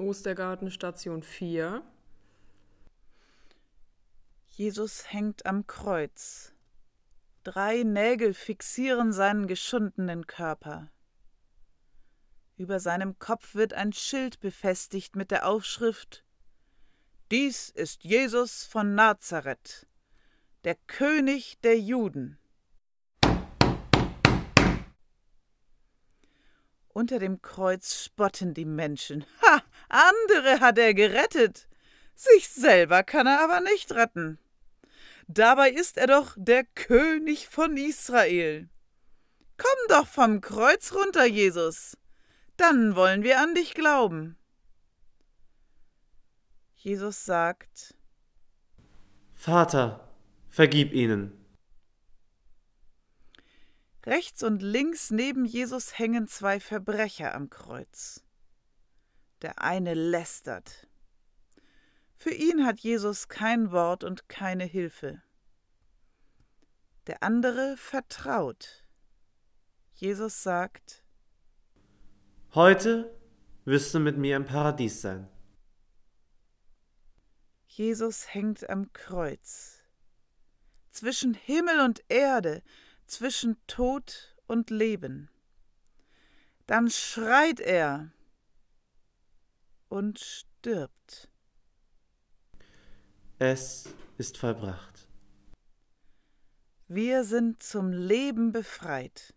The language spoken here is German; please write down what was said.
Ostergarten Station 4. Jesus hängt am Kreuz. Drei Nägel fixieren seinen geschundenen Körper. Über seinem Kopf wird ein Schild befestigt mit der Aufschrift Dies ist Jesus von Nazareth, der König der Juden. Unter dem Kreuz spotten die Menschen. Ha, andere hat er gerettet. Sich selber kann er aber nicht retten. Dabei ist er doch der König von Israel. Komm doch vom Kreuz runter, Jesus. Dann wollen wir an dich glauben. Jesus sagt, Vater, vergib ihnen. Rechts und links neben Jesus hängen zwei Verbrecher am Kreuz. Der eine lästert. Für ihn hat Jesus kein Wort und keine Hilfe. Der andere vertraut. Jesus sagt, Heute wirst du mit mir im Paradies sein. Jesus hängt am Kreuz. Zwischen Himmel und Erde, zwischen Tod und Leben. Dann schreit er und stirbt. Es ist vollbracht. Wir sind zum Leben befreit.